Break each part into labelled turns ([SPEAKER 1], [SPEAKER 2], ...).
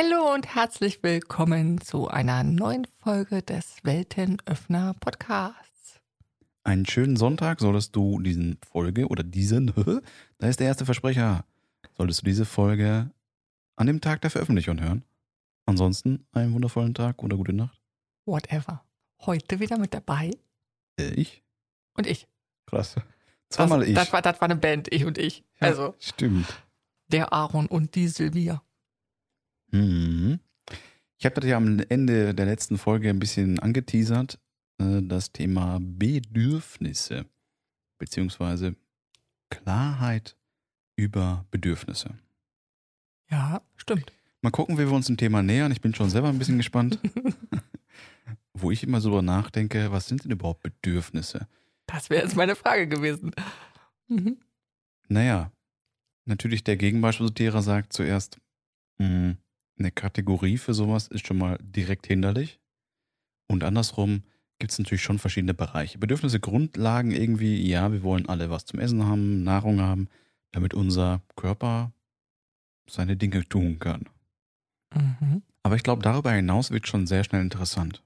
[SPEAKER 1] Hallo und herzlich willkommen zu einer neuen Folge des Weltenöffner Podcasts.
[SPEAKER 2] Einen schönen Sonntag solltest du diesen Folge oder diesen, da ist der erste Versprecher, solltest du diese Folge an dem Tag der Veröffentlichung hören. Ansonsten einen wundervollen Tag oder gute Nacht.
[SPEAKER 1] Whatever. Heute wieder mit dabei
[SPEAKER 2] Äh, ich?
[SPEAKER 1] und ich.
[SPEAKER 2] Krass. Zweimal ich.
[SPEAKER 1] Das war, das war eine Band, ich und ich.
[SPEAKER 2] Ja,
[SPEAKER 1] Also
[SPEAKER 2] Stimmt.
[SPEAKER 1] der Aaron und die Silvia.
[SPEAKER 2] Mhm. Ich habe das ja am Ende der letzten Folge ein bisschen angeteasert, äh, das Thema Bedürfnisse, beziehungsweise Klarheit über Bedürfnisse.
[SPEAKER 1] Ja, stimmt.
[SPEAKER 2] Mal gucken, wie wir uns dem Thema nähern. Ich bin schon selber ein bisschen gespannt. Wo ich immer so drüber nachdenke, was sind denn überhaupt Bedürfnisse?
[SPEAKER 1] Das wäre jetzt meine Frage gewesen. Mhm.
[SPEAKER 2] Naja, natürlich der Gegenbeispielsotierer sagt zuerst, mh, eine Kategorie für sowas ist schon mal direkt hinderlich. Und andersrum gibt es natürlich schon verschiedene Bereiche. Bedürfnisse, Grundlagen irgendwie, ja, wir wollen alle was zum Essen haben, Nahrung haben, damit unser Körper seine Dinge tun kann.
[SPEAKER 1] Mhm.
[SPEAKER 2] Aber ich glaube, darüber hinaus wird schon sehr schnell interessant.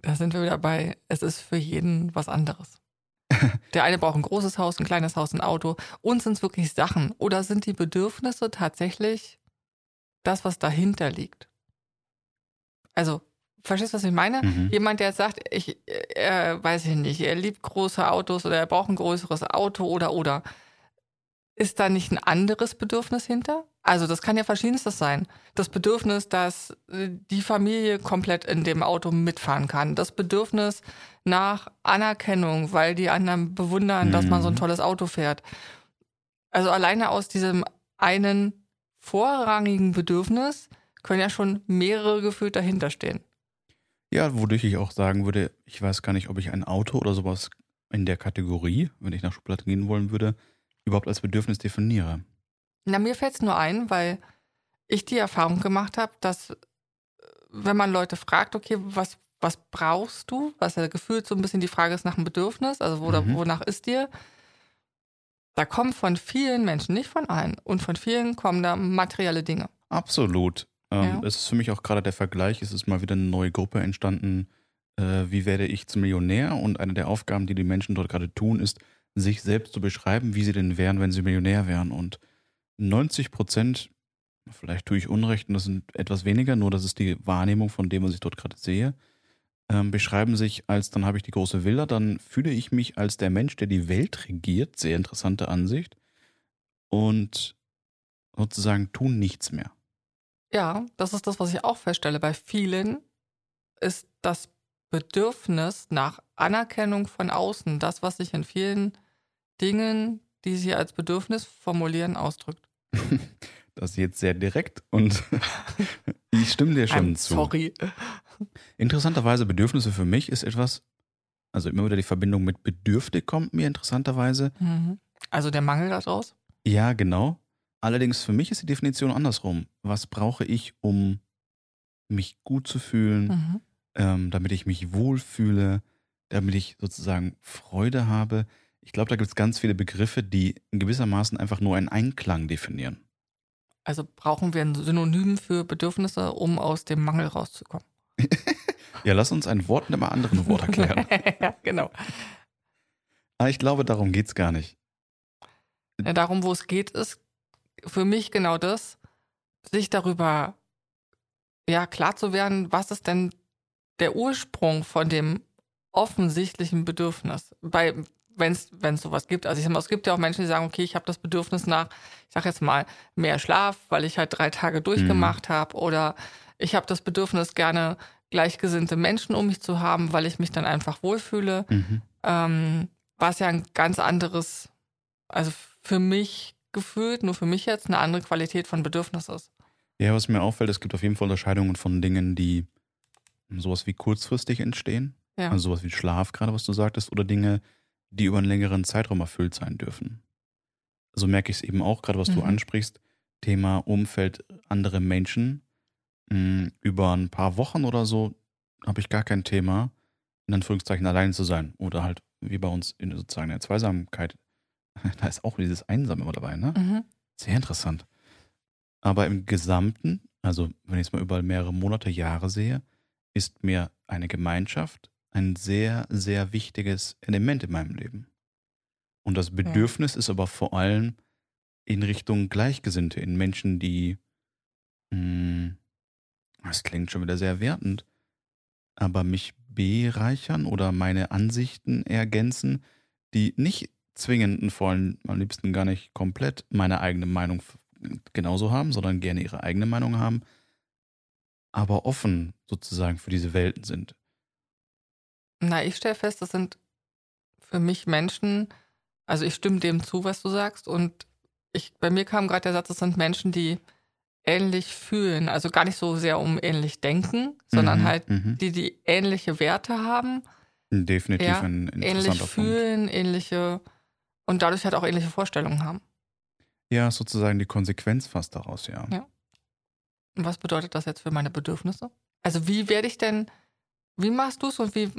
[SPEAKER 1] Da sind wir wieder bei, es ist für jeden was anderes. Der eine braucht ein großes Haus, ein kleines Haus, ein Auto. Und sind es wirklich Sachen? Oder sind die Bedürfnisse tatsächlich das, was dahinter liegt? Also, verstehst du, was ich meine?
[SPEAKER 2] Mhm.
[SPEAKER 1] Jemand, der jetzt sagt, ich, er weiß ich nicht, er liebt große Autos oder er braucht ein größeres Auto oder oder. Ist da nicht ein anderes Bedürfnis hinter? Also das kann ja verschiedenstes sein. Das Bedürfnis, dass äh, die Familie komplett in dem Auto mitfahren kann. Das Bedürfnis nach Anerkennung, weil die anderen bewundern, dass man so ein
[SPEAKER 2] Mhm.
[SPEAKER 1] tolles Auto fährt. Also alleine aus diesem einen vorrangigen Bedürfnis können ja schon mehrere gefühlt dahinter stehen.
[SPEAKER 2] Ja, wodurch ich auch sagen würde, ich weiß gar nicht, ob ich ein Auto oder sowas in der Kategorie, wenn ich nach Schublade gehen wollen würde, überhaupt als Bedürfnis definiere.
[SPEAKER 1] Na, mir fällt es nur ein, weil ich die Erfahrung gemacht habe, dass äh, wenn man Leute fragt, okay, was, was brauchst du, was ja gefühlt so ein bisschen die Frage ist nach dem Bedürfnis, also wo,
[SPEAKER 2] Mhm.
[SPEAKER 1] wonach ist dir, da kommen von vielen Menschen, nicht von allen, und von vielen kommen da materielle Dinge.
[SPEAKER 2] Absolut. Ähm,
[SPEAKER 1] Ja.
[SPEAKER 2] Es ist für mich auch gerade der Vergleich, es ist mal wieder eine neue Gruppe entstanden, äh, wie werde ich zum Millionär? Und eine der Aufgaben, die die Menschen dort gerade tun, ist, sich selbst zu beschreiben, wie sie denn wären, wenn sie Millionär wären. Und 90 Prozent, vielleicht tue ich Unrecht und das sind etwas weniger, nur das ist die Wahrnehmung von dem, was ich dort gerade sehe, ähm, beschreiben sich als, dann habe ich die große Villa, dann fühle ich mich als der Mensch, der die Welt regiert, sehr interessante Ansicht, und sozusagen tun nichts mehr.
[SPEAKER 1] Ja, das ist das, was ich auch feststelle. Bei vielen ist das Bedürfnis nach Anerkennung von außen das, was sich in vielen Dingen, die sie als Bedürfnis formulieren, ausdrückt.
[SPEAKER 2] Das ist jetzt sehr direkt und ich stimme dir schon
[SPEAKER 1] I'm
[SPEAKER 2] zu.
[SPEAKER 1] sorry.
[SPEAKER 2] Interessanterweise, Bedürfnisse für mich ist etwas, also immer wieder die Verbindung mit bedürftig kommt mir interessanterweise.
[SPEAKER 1] Mhm. Also der Mangel daraus?
[SPEAKER 2] Ja, genau. Allerdings für mich ist die Definition andersrum. Was brauche ich, um mich gut zu fühlen,
[SPEAKER 1] Mhm.
[SPEAKER 2] ähm, damit ich mich wohlfühle, damit ich sozusagen Freude habe? Ich glaube, da gibt es ganz viele Begriffe, die in gewissermaßen einfach nur einen Einklang definieren.
[SPEAKER 1] Also brauchen wir ein Synonym für Bedürfnisse, um aus dem Mangel rauszukommen.
[SPEAKER 2] Ja, lass uns ein Wort mit einem anderen Wort erklären.
[SPEAKER 1] ja, genau.
[SPEAKER 2] Aber ich glaube, darum geht es gar nicht.
[SPEAKER 1] Ja, darum, wo es geht, ist für mich genau das, sich darüber ja klar zu werden, was ist denn der Ursprung von dem offensichtlichen Bedürfnis. Bei wenn es sowas gibt. Also ich sag mal, es gibt ja auch Menschen, die sagen, okay, ich habe das Bedürfnis nach, ich sag jetzt mal, mehr Schlaf, weil ich halt drei Tage durchgemacht habe. Oder ich habe das Bedürfnis, gerne gleichgesinnte Menschen um mich zu haben, weil ich mich dann einfach wohlfühle.
[SPEAKER 2] Mhm.
[SPEAKER 1] Ähm, was ja ein ganz anderes, also für mich gefühlt, nur für mich jetzt, eine andere Qualität von Bedürfnis ist.
[SPEAKER 2] Ja, was mir auffällt, es gibt auf jeden Fall Unterscheidungen von Dingen, die sowas wie kurzfristig entstehen.
[SPEAKER 1] Ja.
[SPEAKER 2] Also sowas wie Schlaf, gerade was du sagtest, oder Dinge, die über einen längeren Zeitraum erfüllt sein dürfen. So merke ich es eben auch, gerade was du
[SPEAKER 1] Mhm.
[SPEAKER 2] ansprichst, Thema Umfeld, andere Menschen. Mh, Über ein paar Wochen oder so habe ich gar kein Thema, in Anführungszeichen allein zu sein. Oder halt, wie bei uns in sozusagen der Zweisamkeit, da ist auch dieses Einsam immer dabei, ne?
[SPEAKER 1] Mhm.
[SPEAKER 2] Sehr interessant. Aber im Gesamten Also, wenn ich es mal über mehrere Monate, Jahre sehe, ist mir eine Gemeinschaft ein sehr, sehr wichtiges Element in meinem Leben. Und das Bedürfnis ja. ist aber vor allem in Richtung Gleichgesinnte, in Menschen, die, mh, hm, das klingt schon wieder sehr wertend, aber mich bereichern oder meine Ansichten ergänzen, die nicht zwingend und vor allem am liebsten gar nicht komplett meine eigene Meinung genauso haben, sondern gerne ihre eigene Meinung haben, aber offen sozusagen für diese Welten sind.
[SPEAKER 1] Na, ich stelle fest, das sind für mich Menschen, also ich stimme dem zu, was du sagst, und ich, bei mir kam gerade der Satz, das sind Menschen, die ähnlich fühlen, also gar nicht so sehr um ähnlich denken, sondern mhm, halt mhm. die, die ähnliche Werte haben.
[SPEAKER 2] Definitiv ja, ein interessanter
[SPEAKER 1] ähnlich fühlen, Punkt. ähnliche und dadurch halt auch ähnliche Vorstellungen haben.
[SPEAKER 2] Ja, sozusagen die Konsequenz fast daraus, ja.
[SPEAKER 1] Ja. Und was bedeutet das jetzt für meine Bedürfnisse? Also wie werde ich denn, wie machst du es und wie,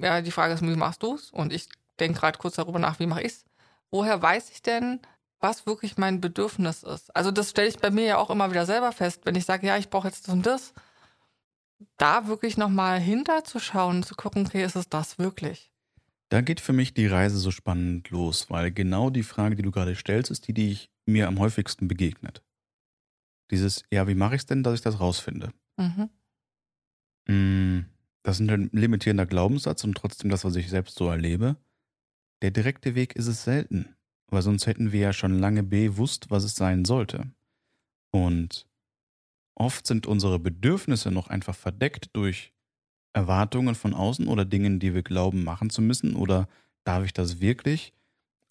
[SPEAKER 1] ja, die Frage ist, wie machst du es? Und ich denke gerade kurz darüber nach, wie mache ich es? Woher weiß ich denn, was wirklich mein Bedürfnis ist? Also das stelle ich bei mir ja auch immer wieder selber fest, wenn ich sage, ja, ich brauche jetzt das und das, da wirklich nochmal hinterzuschauen, zu gucken, okay, ist es das wirklich?
[SPEAKER 2] Da geht für mich die Reise so spannend los, weil genau die Frage, die du gerade stellst, ist die, die ich mir am häufigsten begegnet. Dieses, ja, wie mache ich es denn, dass ich das rausfinde? Mhm. Mm, das ist ein limitierender Glaubenssatz und trotzdem das, was ich selbst so erlebe. Der direkte Weg ist es selten, weil sonst hätten wir ja schon lange bewusst, was es sein sollte. Und oft sind unsere Bedürfnisse noch einfach verdeckt durch Erwartungen von außen oder Dingen, die wir glauben machen zu müssen oder darf ich das wirklich?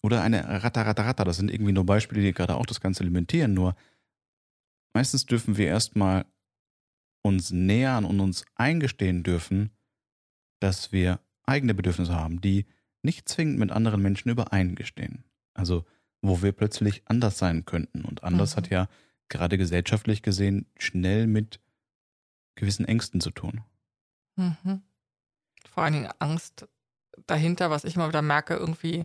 [SPEAKER 2] Oder eine Ratter, Ratter, Ratter. Das sind irgendwie nur Beispiele, die gerade auch das Ganze limitieren. Nur meistens dürfen wir erstmal uns nähern und uns eingestehen dürfen, dass wir eigene Bedürfnisse haben, die nicht zwingend mit anderen Menschen übereingestehen. Also wo wir plötzlich anders sein könnten. Und anders mhm. hat ja gerade gesellschaftlich gesehen schnell mit gewissen Ängsten zu tun.
[SPEAKER 1] Mhm. Vor allen Dingen Angst dahinter, was ich immer wieder merke, irgendwie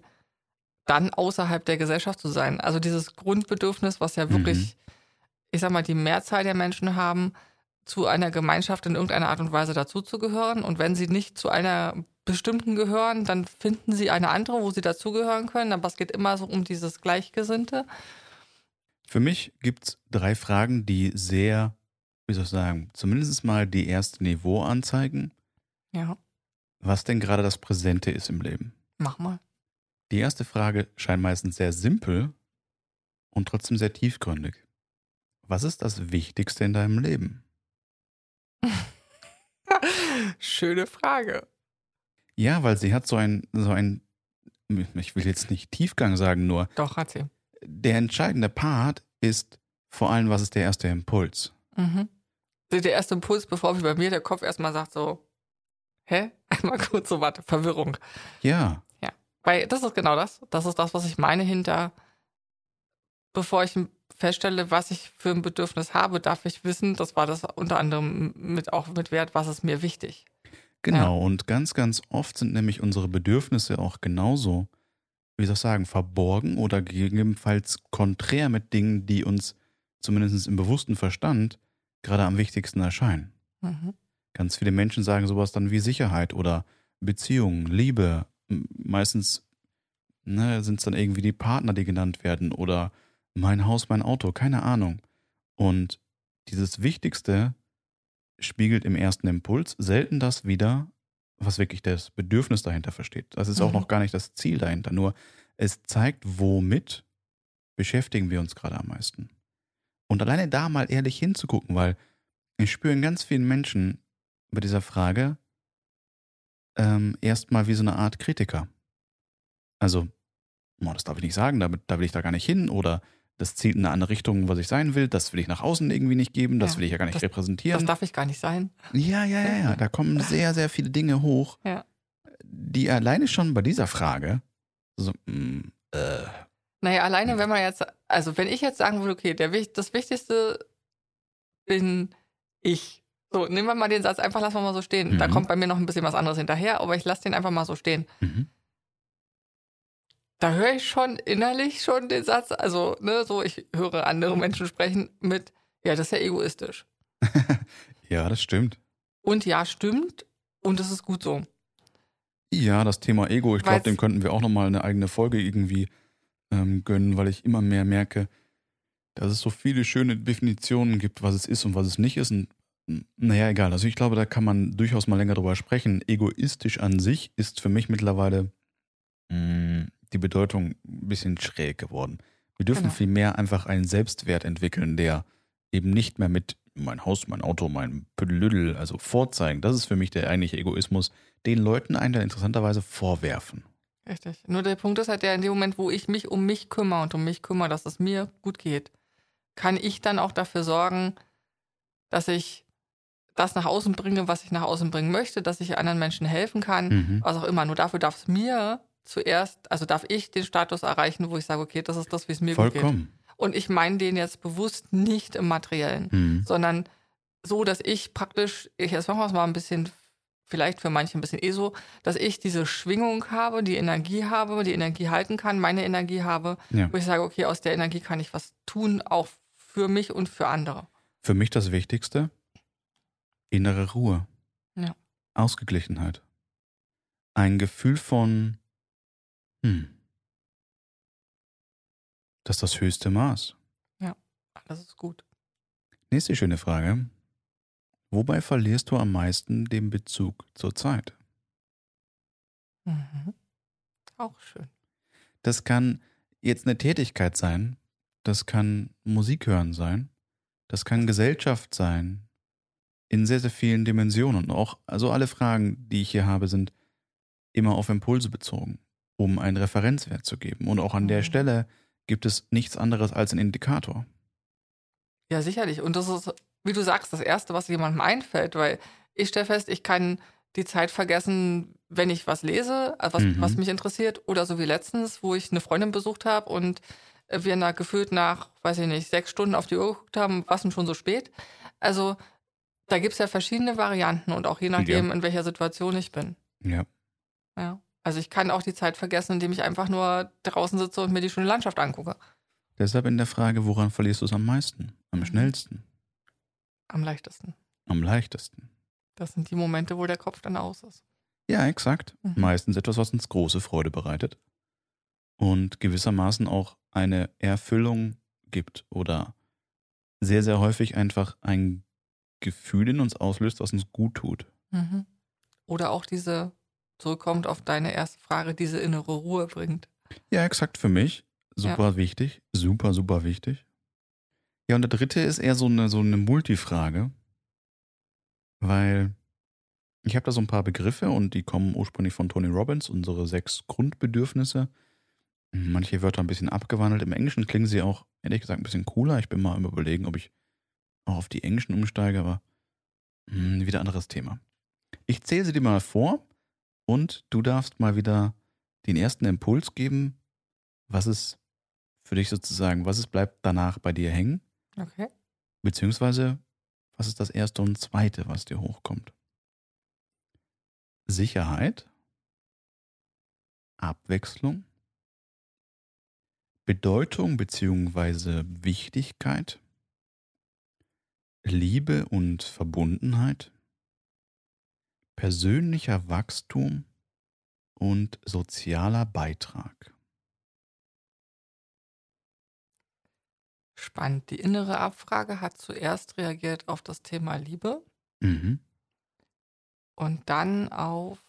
[SPEAKER 1] dann außerhalb der Gesellschaft zu sein. Also dieses Grundbedürfnis, was ja wirklich, mhm. ich sag mal, die Mehrzahl der Menschen haben, zu einer Gemeinschaft in irgendeiner Art und Weise dazuzugehören. Und wenn sie nicht zu einer bestimmten gehören, dann finden sie eine andere, wo sie dazugehören können. Aber es geht immer so um dieses Gleichgesinnte.
[SPEAKER 2] Für mich gibt es drei Fragen, die sehr, wie soll ich sagen, zumindest mal die erste Niveau anzeigen.
[SPEAKER 1] Ja.
[SPEAKER 2] Was denn gerade das Präsente ist im Leben.
[SPEAKER 1] Mach mal.
[SPEAKER 2] Die erste Frage scheint meistens sehr simpel und trotzdem sehr tiefgründig. Was ist das Wichtigste in deinem Leben?
[SPEAKER 1] Schöne Frage.
[SPEAKER 2] Ja, weil sie hat so ein, so ein, ich will jetzt nicht Tiefgang sagen, nur.
[SPEAKER 1] Doch, hat sie.
[SPEAKER 2] Der entscheidende Part ist vor allem, was ist der erste Impuls?
[SPEAKER 1] Mhm. Der erste Impuls, bevor wie bei mir der Kopf erstmal sagt so, hä? Einmal kurz so, warte, Verwirrung.
[SPEAKER 2] Ja.
[SPEAKER 1] Weil das ist genau das. Das ist das, was ich meine hinter, bevor ich feststelle, was ich für ein Bedürfnis habe, darf ich wissen, das war das unter anderem mit auch mit Wert, was ist mir wichtig.
[SPEAKER 2] Genau, ja. und ganz, ganz oft sind nämlich unsere Bedürfnisse auch genauso, wie soll ich sagen, verborgen oder gegebenenfalls konträr mit Dingen, die uns zumindest im bewussten Verstand gerade am wichtigsten erscheinen. Mhm. Ganz viele Menschen sagen sowas dann wie Sicherheit oder Beziehung, Liebe, meistens ne, sind es dann irgendwie die Partner, die genannt werden oder mein Haus, mein Auto, keine Ahnung. Und dieses Wichtigste spiegelt im ersten Impuls selten das wieder, was wirklich das Bedürfnis dahinter versteht. Das ist auch mhm. noch gar nicht das Ziel dahinter, nur es zeigt, womit beschäftigen wir uns gerade am meisten. Und alleine da mal ehrlich hinzugucken, weil ich spüre in ganz vielen Menschen bei dieser Frage, ähm, erstmal wie so eine Art Kritiker. Also, oh, das darf ich nicht sagen, da, da will ich da gar nicht hin oder das zielt in eine andere Richtung, was ich sein will, das will ich nach außen irgendwie nicht geben, das ja, will ich ja gar nicht
[SPEAKER 1] das,
[SPEAKER 2] repräsentieren.
[SPEAKER 1] Das darf ich gar nicht sein.
[SPEAKER 2] Ja, ja, ja, ja. Da kommen sehr, sehr viele Dinge hoch,
[SPEAKER 1] ja.
[SPEAKER 2] die alleine schon bei dieser Frage so, mh, mm, äh.
[SPEAKER 1] Naja, alleine, wenn man jetzt, also wenn ich jetzt sagen würde, okay, der, das Wichtigste bin ich. So, nehmen wir mal den Satz, einfach lassen wir mal so stehen. Mhm. Da kommt bei mir noch ein bisschen was anderes hinterher, aber ich lasse den einfach mal so stehen. Mhm. Da höre ich schon innerlich schon den Satz, also, ne, so, ich höre andere Menschen sprechen mit, ja, das ist ja egoistisch.
[SPEAKER 2] ja, das stimmt.
[SPEAKER 1] Und ja, stimmt. Und es ist gut so.
[SPEAKER 2] Ja, das Thema Ego, ich glaube, dem könnten wir auch nochmal eine eigene Folge irgendwie ähm, gönnen, weil ich immer mehr merke, dass es so viele schöne Definitionen gibt, was es ist und was es nicht ist. Und naja, egal. Also ich glaube, da kann man durchaus mal länger drüber sprechen. Egoistisch an sich ist für mich mittlerweile mh, die Bedeutung ein bisschen schräg geworden. Wir dürfen
[SPEAKER 1] Genau.
[SPEAKER 2] viel mehr einfach einen Selbstwert entwickeln, der eben nicht mehr mit mein Haus, mein Auto, mein Püdelüdel, also vorzeigen. Das ist für mich der eigentliche Egoismus, den Leuten einen dann interessanterweise vorwerfen.
[SPEAKER 1] Richtig. Nur der Punkt ist halt der, in dem Moment, wo ich mich um mich kümmere und um mich kümmere, dass es mir gut geht, kann ich dann auch dafür sorgen, dass ich das nach außen bringe, was ich nach außen bringen möchte, dass ich anderen Menschen helfen kann,
[SPEAKER 2] Mhm.
[SPEAKER 1] was auch immer. Nur dafür darf es mir zuerst, also darf ich den Status erreichen, wo ich sage, okay, das ist das, wie es mir gut geht.
[SPEAKER 2] Vollkommen.
[SPEAKER 1] Und ich meine den jetzt bewusst nicht im Materiellen,
[SPEAKER 2] Mhm.
[SPEAKER 1] sondern so, dass ich praktisch, ich jetzt machen wir es mal ein bisschen, vielleicht für manche ein bisschen eh so, dass ich diese Schwingung habe, die Energie habe, die Energie halten kann, meine Energie habe,
[SPEAKER 2] Ja.
[SPEAKER 1] wo ich sage, okay, aus der Energie kann ich was tun, auch für mich und für andere.
[SPEAKER 2] Für mich das Wichtigste, innere Ruhe.
[SPEAKER 1] Ja.
[SPEAKER 2] Ausgeglichenheit. Ein Gefühl von, hm, das ist das höchste Maß.
[SPEAKER 1] Das ist gut.
[SPEAKER 2] Nächste schöne Frage. Wobei verlierst du am meisten den Bezug zur Zeit?
[SPEAKER 1] Mhm. Auch schön.
[SPEAKER 2] Das kann jetzt eine Tätigkeit sein, das kann Musik hören sein, das kann Gesellschaft sein, in sehr, sehr vielen Dimensionen. Und auch, also alle Fragen, die ich hier habe, sind immer auf Impulse bezogen, um einen Referenzwert zu geben. Und auch an der
[SPEAKER 1] Mhm.
[SPEAKER 2] Stelle gibt es nichts anderes als einen Indikator.
[SPEAKER 1] Ja, sicherlich. Und das ist, wie du sagst, das Erste, was jemandem einfällt, weil ich stelle fest, ich kann die Zeit vergessen, wenn ich was lese, äh, was,
[SPEAKER 2] Mhm.
[SPEAKER 1] was mich interessiert. Oder so wie letztens, wo ich eine Freundin besucht habe und äh, wir nach, gefühlt nach, weiß ich nicht, sechs Stunden auf die Uhr geguckt haben, was denn schon so spät. Also da gibt es ja verschiedene Varianten und auch je nachdem, in welcher Situation ich bin.
[SPEAKER 2] Ja.
[SPEAKER 1] Ja. Also ich kann auch die Zeit vergessen, indem ich einfach nur draußen sitze und mir die schöne Landschaft angucke.
[SPEAKER 2] Deshalb in der Frage, woran verlierst du es am meisten? Am
[SPEAKER 1] Mhm.
[SPEAKER 2] schnellsten?
[SPEAKER 1] Am leichtesten.
[SPEAKER 2] Am leichtesten?
[SPEAKER 1] Das sind die Momente, wo der Kopf dann aus ist.
[SPEAKER 2] Ja, exakt.
[SPEAKER 1] Mhm.
[SPEAKER 2] Meistens etwas, was uns große Freude bereitet und gewissermaßen auch eine Erfüllung gibt oder sehr, sehr häufig einfach ein Gefühl in uns auslöst, was uns gut tut.
[SPEAKER 1] Mhm. Oder auch diese, zurückkommt auf deine erste Frage, diese innere Ruhe bringt.
[SPEAKER 2] Ja, exakt für mich. Super wichtig. Super, super wichtig. Ja, und der dritte ist eher so eine, so eine Multifrage, weil ich habe da so ein paar Begriffe und die kommen ursprünglich von Tony Robbins, unsere sechs Grundbedürfnisse. Manche Wörter ein bisschen abgewandelt. Im Englischen klingen sie auch, ehrlich gesagt, ein bisschen cooler. Ich bin mal überlegen, ob ich auch auf die Englischen umsteige, aber hm, wieder anderes Thema. Ich zähle sie dir mal vor und du darfst mal wieder den ersten Impuls geben, was ist für dich sozusagen, was ist bleibt danach bei dir hängen,
[SPEAKER 1] Okay.
[SPEAKER 2] beziehungsweise was ist das erste und zweite, was dir hochkommt. Sicherheit, Abwechslung, Bedeutung beziehungsweise Wichtigkeit, Liebe und Verbundenheit, persönlicher Wachstum und sozialer Beitrag.
[SPEAKER 1] Spannend. Die innere Abfrage hat zuerst reagiert auf das Thema Liebe
[SPEAKER 2] Mhm.
[SPEAKER 1] und dann auf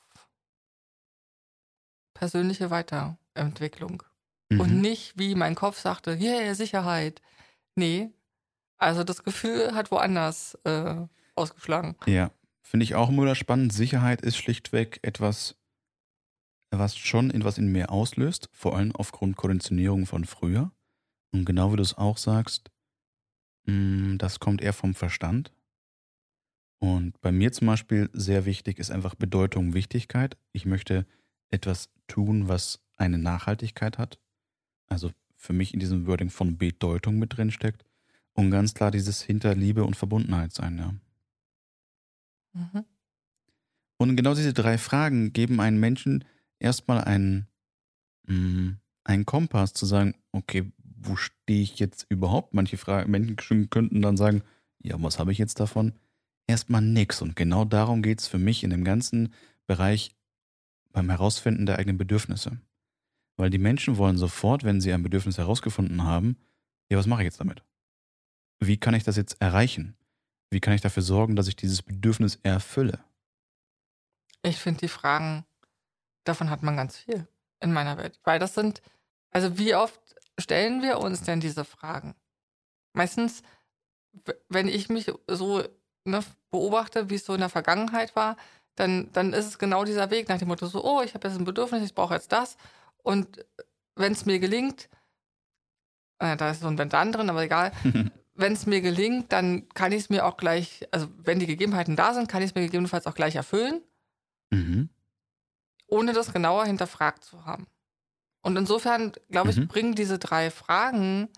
[SPEAKER 1] persönliche Weiterentwicklung. Und
[SPEAKER 2] Mhm.
[SPEAKER 1] nicht, wie mein Kopf sagte, yeah, Sicherheit. Nee. Also das Gefühl hat woanders äh, ausgeschlagen.
[SPEAKER 2] Ja, finde ich auch immer spannend. Sicherheit ist schlichtweg etwas, was schon etwas in mir auslöst, vor allem aufgrund Konditionierung von früher. Und genau wie du es auch sagst, mh, das kommt eher vom Verstand. Und bei mir zum Beispiel sehr wichtig ist einfach Bedeutung, Wichtigkeit. Ich möchte etwas tun, was eine Nachhaltigkeit hat. Also für mich in diesem Wording von Bedeutung mit drin steckt. Und ganz klar dieses hinter Liebe und Verbundenheit sein, ja.
[SPEAKER 1] Mhm.
[SPEAKER 2] Und genau diese drei Fragen geben einem Menschen erstmal einen, mh, einen Kompass zu sagen, okay, wo stehe ich jetzt überhaupt? Manche Fragen, Menschen könnten dann sagen, Ja, was habe ich jetzt davon? Erstmal nix. Und genau darum geht es für mich in dem ganzen Bereich beim Herausfinden der eigenen Bedürfnisse. Weil die Menschen wollen sofort, wenn sie ein Bedürfnis herausgefunden haben, ja, was mache ich jetzt damit? Wie kann ich das jetzt erreichen? Wie kann ich dafür sorgen, dass ich dieses Bedürfnis erfülle?
[SPEAKER 1] Ich finde die Fragen, davon hat man ganz viel in meiner Welt. Weil das sind, also wie oft stellen wir uns denn diese Fragen? Meistens, wenn ich mich so ne, beobachte, wie es so in der Vergangenheit war, dann, dann ist es genau dieser Weg nach dem Motto so, oh, ich habe jetzt ein Bedürfnis, ich brauche jetzt das. Und wenn es mir gelingt, äh, da ist so ein Wenn dann drin, aber egal, wenn es mir gelingt, dann kann ich es mir auch gleich, also wenn die Gegebenheiten da sind, kann ich es mir gegebenenfalls auch gleich erfüllen,
[SPEAKER 2] Mhm.
[SPEAKER 1] ohne das genauer hinterfragt zu haben. Und insofern, glaube ich,
[SPEAKER 2] Mhm.
[SPEAKER 1] bringen diese drei Fragen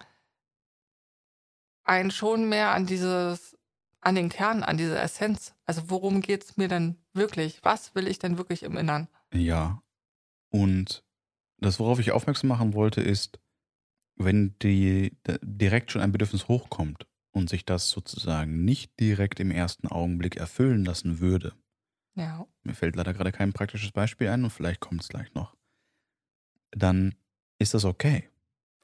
[SPEAKER 1] einen schon mehr an dieses, an den Kern, an diese Essenz. Also worum geht es mir denn wirklich? Was will ich denn wirklich im Innern?
[SPEAKER 2] Ja. Und das, worauf ich aufmerksam machen wollte, ist, wenn die direkt schon ein Bedürfnis hochkommt und sich das sozusagen nicht direkt im ersten Augenblick erfüllen lassen würde.
[SPEAKER 1] Ja.
[SPEAKER 2] Mir fällt leider gerade kein praktisches Beispiel ein und vielleicht kommt es gleich noch. Dann ist das okay.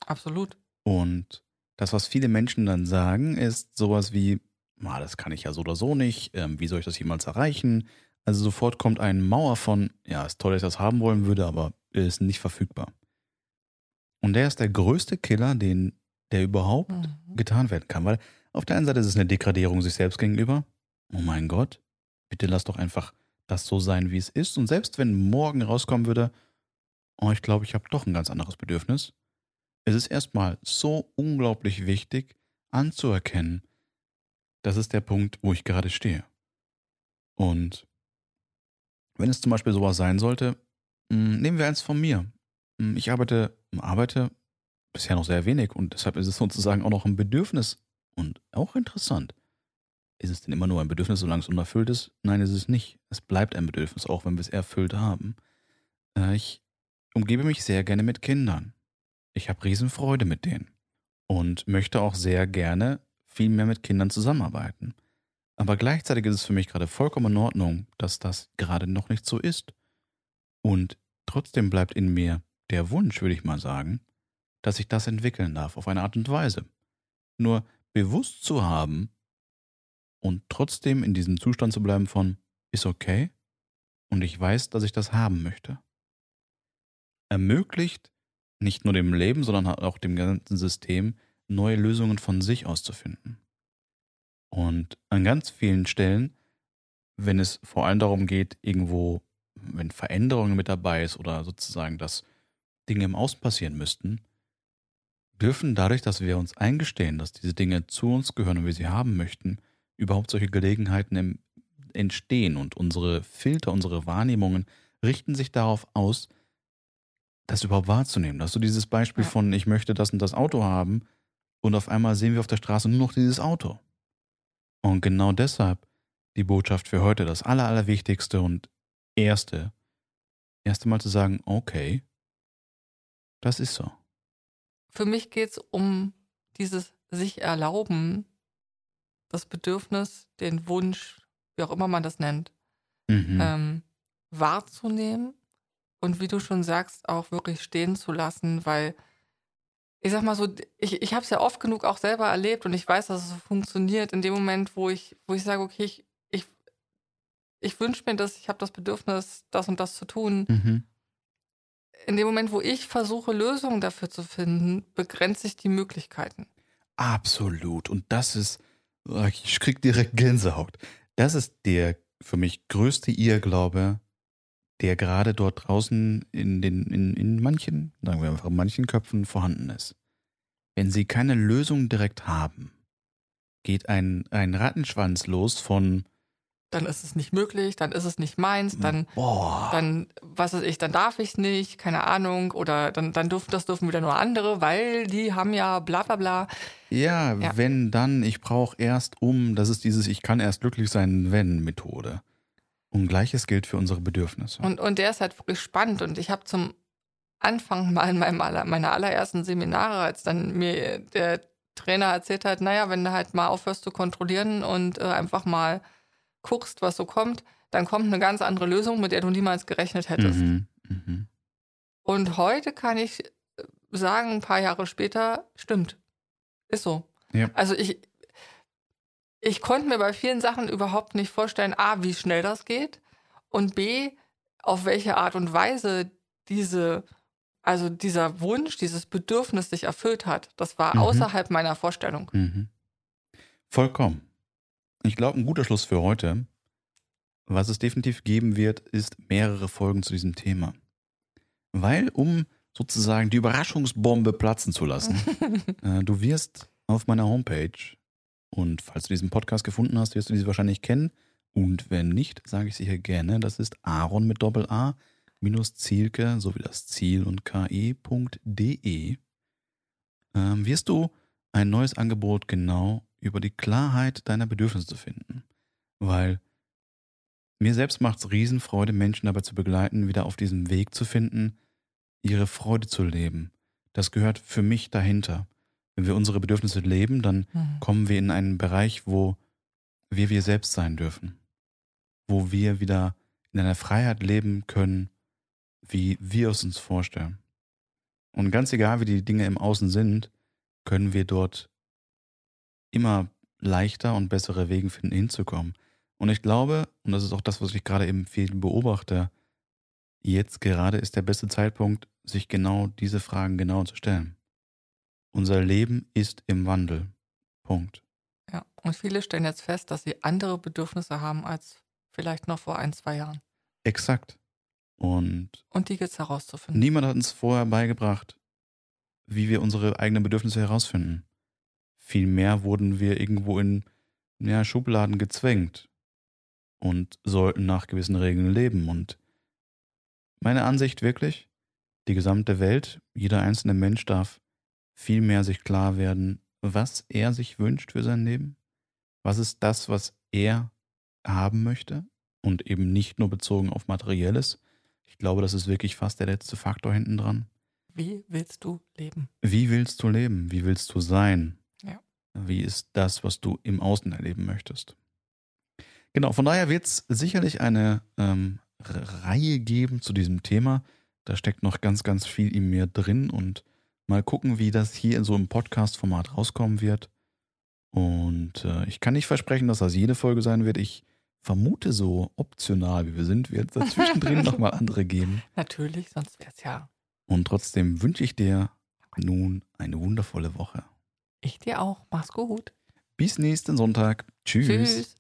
[SPEAKER 1] Absolut.
[SPEAKER 2] Und das, was viele Menschen dann sagen, ist sowas wie, "Ah, das kann ich ja so oder so nicht, ähm, wie soll ich das jemals erreichen? Also sofort kommt eine Mauer von, ja, ist toll, dass ich das haben wollen würde, aber ist nicht verfügbar. Und der ist der größte Killer, den, der überhaupt
[SPEAKER 1] Mhm.
[SPEAKER 2] getan werden kann. Weil auf der einen Seite ist es eine Degradierung sich selbst gegenüber. Oh mein Gott, bitte lass doch einfach das so sein, wie es ist. Und selbst wenn morgen rauskommen würde, oh, ich glaube, ich habe doch ein ganz anderes Bedürfnis. Es ist erstmal so unglaublich wichtig anzuerkennen, das ist der Punkt, wo ich gerade stehe. Und wenn es zum Beispiel sowas sein sollte, mh, nehmen wir eins von mir. Mh, Ich arbeite, arbeite bisher noch sehr wenig und deshalb ist es sozusagen auch noch ein Bedürfnis und auch interessant. Ist es denn immer nur ein Bedürfnis, solange es unerfüllt ist? Nein, ist es nicht. Es bleibt ein Bedürfnis, auch wenn wir es erfüllt haben. Äh, Ich umgebe mich sehr gerne mit Kindern. Ich habe Riesenfreude mit denen und möchte auch sehr gerne viel mehr mit Kindern zusammenarbeiten. Aber gleichzeitig ist es für mich gerade vollkommen in Ordnung, dass das gerade noch nicht so ist. Und trotzdem bleibt in mir der Wunsch, würde ich mal sagen, dass ich das entwickeln darf auf eine Art und Weise. Nur bewusst zu haben und trotzdem in diesem Zustand zu bleiben von ist okay und ich weiß, dass ich das haben möchte. Ermöglicht nicht nur dem Leben, sondern auch dem ganzen System neue Lösungen von sich auszufinden. Und an ganz vielen Stellen, wenn es vor allem darum geht, irgendwo, wenn Veränderungen mit dabei ist oder sozusagen, dass Dinge im Außen passieren müssten, dürfen dadurch, dass wir uns eingestehen, dass diese Dinge zu uns gehören und wir sie haben möchten, überhaupt solche Gelegenheiten im, entstehen und unsere Filter, unsere Wahrnehmungen richten sich darauf aus, das überhaupt wahrzunehmen. Dass du dieses Beispiel
[SPEAKER 1] Ja.
[SPEAKER 2] von ich möchte das und das Auto haben und auf einmal sehen wir auf der Straße nur noch dieses Auto. Und genau deshalb die Botschaft für heute, das Aller, Allerwichtigste und Erste, erste Mal zu sagen, okay, das ist so.
[SPEAKER 1] Für mich geht es um dieses sich erlauben, das Bedürfnis, den Wunsch, wie auch immer man das nennt,
[SPEAKER 2] Mhm.
[SPEAKER 1] ähm, wahrzunehmen und wie du schon sagst, auch wirklich stehen zu lassen, weil ich sag mal so, ich, ich habe es ja oft genug auch selber erlebt und ich weiß, dass es so funktioniert in dem Moment, wo ich, wo ich sage, okay, ich, ich, ich wünsche mir das, ich habe das Bedürfnis, das und das zu tun.
[SPEAKER 2] Mhm.
[SPEAKER 1] In dem Moment, wo ich versuche, Lösungen dafür zu finden, begrenze ich die Möglichkeiten.
[SPEAKER 2] Absolut. Und das ist, oh, ich krieg direkt Gänsehaut. Das ist der für mich größte Irrglaube, der gerade dort draußen in den, in, in manchen, sagen wir einfach, in manchen Köpfen vorhanden ist. Wenn sie keine Lösung direkt haben, geht ein, ein Rattenschwanz los von,
[SPEAKER 1] Dann ist es nicht möglich, dann ist es nicht meins, dann
[SPEAKER 2] boah,
[SPEAKER 1] dann, was weiß ich, dann darf ich nicht, keine Ahnung, oder dann, dann dürfen, das dürfen wieder nur andere, weil die haben ja bla bla bla.
[SPEAKER 2] ja,
[SPEAKER 1] Ja.
[SPEAKER 2] wenn dann, ich brauche erst um, das ist dieses Ich kann erst glücklich sein, wenn Methode. Und gleiches gilt für unsere Bedürfnisse.
[SPEAKER 1] Und, und der ist halt wirklich spannend. Und ich habe zum Anfang mal in meinem aller, meiner allerersten Seminare, als dann mir der Trainer erzählt hat, naja, wenn du halt mal aufhörst zu kontrollieren und äh, einfach mal guckst, was so kommt, dann kommt eine ganz andere Lösung, mit der du niemals gerechnet hättest.
[SPEAKER 2] Mhm. Mhm.
[SPEAKER 1] Und heute kann ich äh, sagen, ein paar Jahre später, stimmt. Ist so.
[SPEAKER 2] Ja.
[SPEAKER 1] Also ich, ich konnte mir bei vielen Sachen überhaupt nicht vorstellen, A, wie schnell das geht und B, auf welche Art und Weise diese, also dieser Wunsch, dieses Bedürfnis sich erfüllt hat. Das war
[SPEAKER 2] Mhm.
[SPEAKER 1] außerhalb meiner Vorstellung.
[SPEAKER 2] Mhm. Vollkommen. Ich glaube, ein guter Schluss für heute. Was es definitiv geben wird, ist mehrere Folgen zu diesem Thema. Weil, um sozusagen die Überraschungsbombe platzen zu lassen, äh, du wirst auf meiner Homepage, und falls du diesen Podcast gefunden hast, wirst du diese wahrscheinlich kennen. Und wenn nicht, sage ich sicher gerne, das ist Aaron mit Doppel A minus Zielke, sowie das Ziel und ke.de, ähm, wirst du ein neues Angebot genau über die Klarheit deiner Bedürfnisse zu finden. Weil mir selbst macht es Riesenfreude, Menschen dabei zu begleiten, wieder auf diesem Weg zu finden, ihre Freude zu leben. Das gehört für mich dahinter. Wenn wir unsere Bedürfnisse leben, dann
[SPEAKER 1] Mhm.
[SPEAKER 2] kommen wir in einen Bereich, wo wir wir selbst sein dürfen. Wo wir wieder in einer Freiheit leben können, wie wir es uns vorstellen. Und ganz egal, wie die Dinge im Außen sind, können wir dort immer leichter und bessere Wege finden, hinzukommen. Und ich glaube, und das ist auch das, was ich gerade eben viel beobachte, jetzt gerade ist der beste Zeitpunkt, sich genau diese Fragen genau zu stellen. Unser Leben ist im Wandel. Punkt.
[SPEAKER 1] Ja, und viele stellen jetzt fest, dass sie andere Bedürfnisse haben als vielleicht noch vor ein, zwei Jahren.
[SPEAKER 2] Exakt. Und
[SPEAKER 1] Und die gilt es herauszufinden.
[SPEAKER 2] niemand hat uns vorher beigebracht, wie wir unsere eigenen Bedürfnisse herausfinden. Vielmehr wurden wir irgendwo in ja, Schubladen gezwängt und sollten nach gewissen Regeln leben. Und meine Ansicht wirklich, die gesamte Welt, jeder einzelne Mensch darf viel mehr sich klar werden, was er sich wünscht für sein Leben. Was ist das, was er haben möchte? Und eben nicht nur bezogen auf Materielles. Ich glaube, das ist wirklich fast der letzte Faktor hinten dran.
[SPEAKER 1] Wie willst du leben?
[SPEAKER 2] Wie willst du leben? Wie willst du sein? Wie ist das, was du im Außen erleben möchtest? Genau, von daher wird es sicherlich eine ähm, Reihe geben zu diesem Thema. Da steckt noch ganz, ganz viel in mir drin und mal gucken, wie das hier in so einem Podcast-Format rauskommen wird. Und äh, ich kann nicht versprechen, dass das jede Folge sein wird. Ich vermute so optional, wie wir sind, wird es dazwischendrin nochmal andere geben.
[SPEAKER 1] Natürlich, sonst wäre es ja
[SPEAKER 2] Und trotzdem wünsche ich dir nun eine wundervolle Woche.
[SPEAKER 1] Ich dir auch. Mach's gut.
[SPEAKER 2] Bis nächsten Sonntag. Tschüss.
[SPEAKER 1] Tschüss.